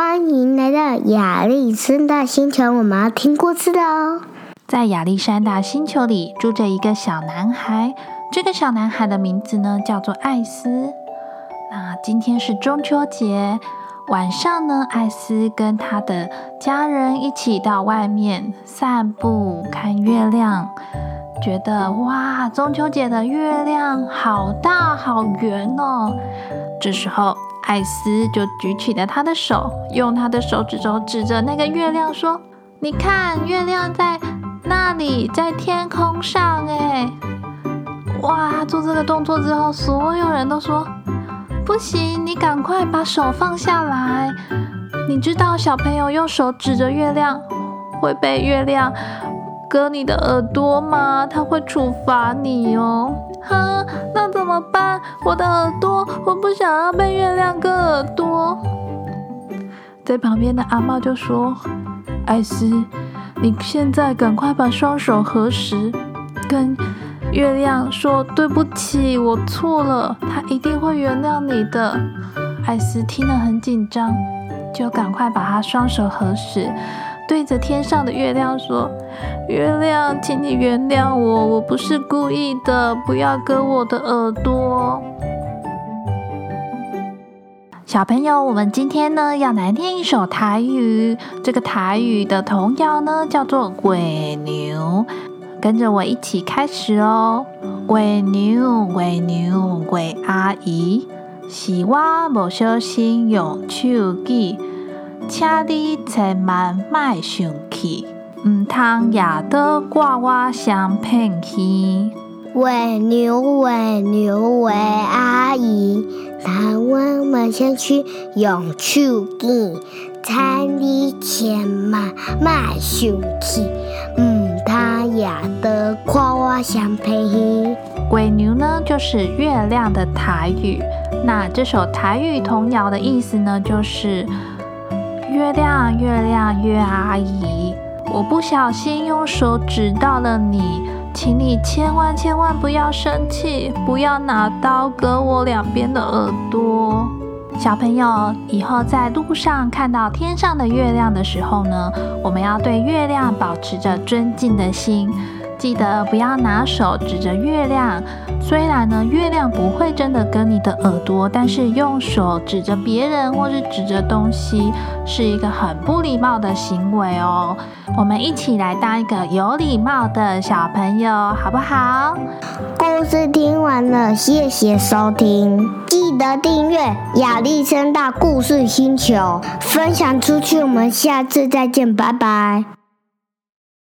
欢迎来到亚历山大星球，我们要听故事的哦。在亚历山大星球里住着一个小男孩，这个小男孩的名字呢叫做艾斯。那今天是中秋节晚上呢，艾斯跟他的家人一起到外面散步看月亮，觉得哇，中秋节的月亮好大好圆哦。这时候，艾斯就举起了他的手，用他的手指头指着那个月亮说：“你看，月亮在那里，在天空上。”哎，哇！做这个动作之后，所有人都说。不行，你赶快把手放下来。你知道小朋友用手指着月亮会被月亮割你的耳朵吗？他会处罚你哦。哈，那怎么办？我的耳朵，我不想要被月亮割耳朵。在旁边的阿妈就说：“艾斯，你现在赶快把双手合十，跟。”月亮说：“对不起，我错了。他一定会原谅你的。”艾斯听了很紧张，就赶快把他双手合十，对着天上的月亮说：“月亮，请你原谅我，我不是故意的，不要割我的耳朵。”小朋友，我们今天呢要来念一首台语，这个台语的童谣呢叫做《鬼牛》。跟着我一起开始哦！鬼牛鬼牛鬼阿姨，是我无小心用手机，请你千万莫生气，唔通也得怪我相骗去。喂牛喂牛喂阿姨，但我们先去用手机，请你千万莫生气。雅的夸夸相配，鬼牛呢就是月亮的台语。那这首台语童谣的意思呢，就是月亮月亮月阿姨，我不小心用手指到了你，请你千万千万不要生气，不要拿刀割我两边的耳朵。小朋友，以后在路上看到天上的月亮的时候呢，我们要对月亮保持着尊敬的心，记得不要拿手指着月亮。虽然呢，月亮不会真的跟你的耳朵，但是用手指着别人或是指着东西，是一个很不礼貌的行为哦。我们一起来当一个有礼貌的小朋友，好不好？故事听完了，谢谢收听，记得订阅亚历山大故事星球，分享出去。我们下次再见，拜拜。